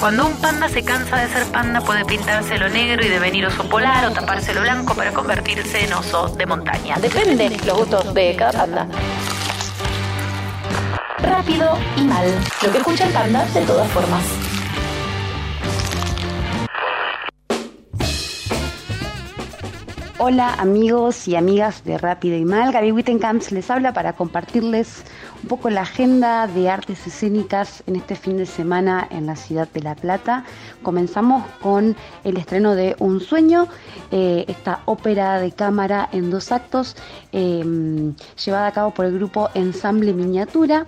Cuando un panda se cansa de ser panda puede pintárselo negro y devenir oso polar o tapárselo blanco para convertirse en oso de montaña. Depende los gustos de cada panda. Rápido y mal. Lo que escucha el panda de todas formas. Hola amigos y amigas de Rápido y Mal, Gaby Wittenkamps les habla para compartirles un poco la agenda de artes escénicas en este fin de semana en la ciudad de La Plata. Comenzamos con el estreno de Un Sueño, eh, esta ópera de cámara en dos actos em, llevada a cabo por el grupo Ensamble Miniatura.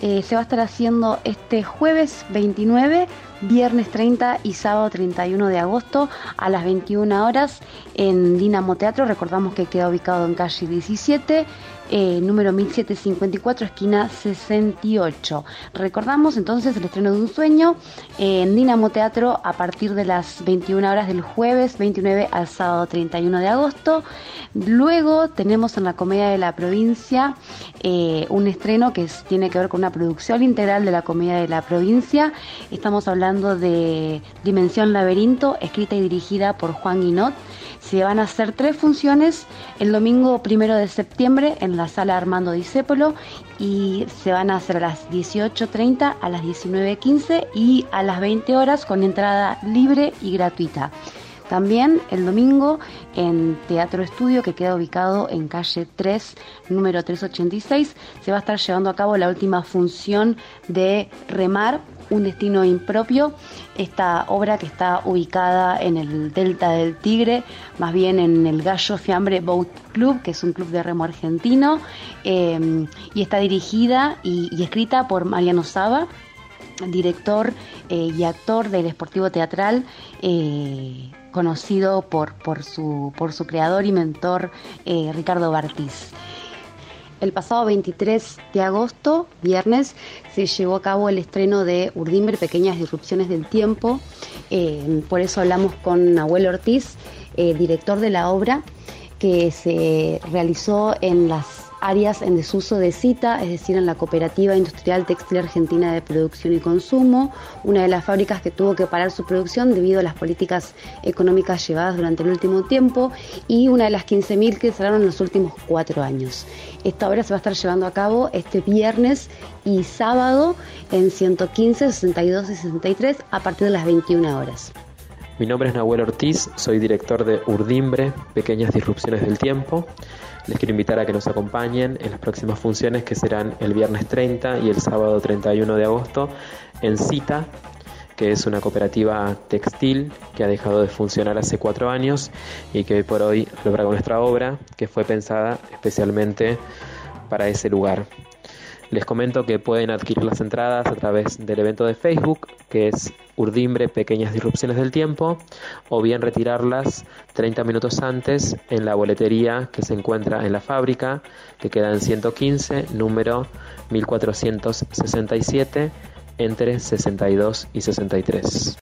Eh, se va a estar haciendo este jueves 29 viernes 30 y sábado 31 de agosto a las 21 horas en Dinamo Teatro. Recordamos que queda ubicado en calle 17 eh, número 1754, esquina 68. Recordamos entonces el estreno de Un Sueño en Dinamo Teatro a partir de las 21 horas del jueves 29 al sábado 31 de agosto. Luego tenemos en la Comedia de la Provincia eh, un estreno que tiene que ver con una producción integral de la Comedia de la Provincia. Estamos hablando de Dimensión Laberinto, escrita y dirigida por Juan Guinot. Se van a hacer tres funciones el domingo primero de septiembre en la sala Armando Disépolo y se van a hacer a las 18.30, a las 19.15 y a las 20 horas con entrada libre y gratuita. También el domingo en Teatro Estudio, que queda ubicado en calle 3, número 386, se va a estar llevando a cabo la última función de Remar, un destino impropio, esta obra que está ubicada en el Delta del Tigre, más bien en el Gallo Fiambre Boat Club, que es un club de remo argentino, eh, y está dirigida y, escrita por Mariano Saba, director eh, y actor del Esportivo Teatral, eh, conocido por, por, su, por su creador y mentor Ricardo Bartiz. El pasado 23 de agosto, viernes, se llevó a cabo el estreno de Urdimbre, Pequeñas Disrupciones del Tiempo. Eh, por eso hablamos con Nahuel Ortiz, eh, director de la obra, que se realizó en las áreas en desuso de cita, es decir, en la Cooperativa Industrial Textil Argentina de Producción y Consumo, una de las fábricas que tuvo que parar su producción debido a las políticas económicas llevadas durante el último tiempo y una de las 15.000 que cerraron en los últimos cuatro años. Esta obra se va a estar llevando a cabo este viernes y sábado en 115, 62 y 63 a partir de las 21 horas. Mi nombre es Nahuel Ortiz, soy director de Urdimbre, Pequeñas Disrupciones del Tiempo. Les quiero invitar a que nos acompañen en las próximas funciones que serán el viernes 30 y el sábado 31 de agosto en Cita, que es una cooperativa textil que ha dejado de funcionar hace cuatro años y que hoy por hoy logra nuestra obra, que fue pensada especialmente para ese lugar. Les comento que pueden adquirir las entradas a través del evento de Facebook, que es Urdimbre Pequeñas Disrupciones del Tiempo, o bien retirarlas 30 minutos antes en la boletería que se encuentra en la fábrica, que queda en 115, número 1467, entre 62 y 63.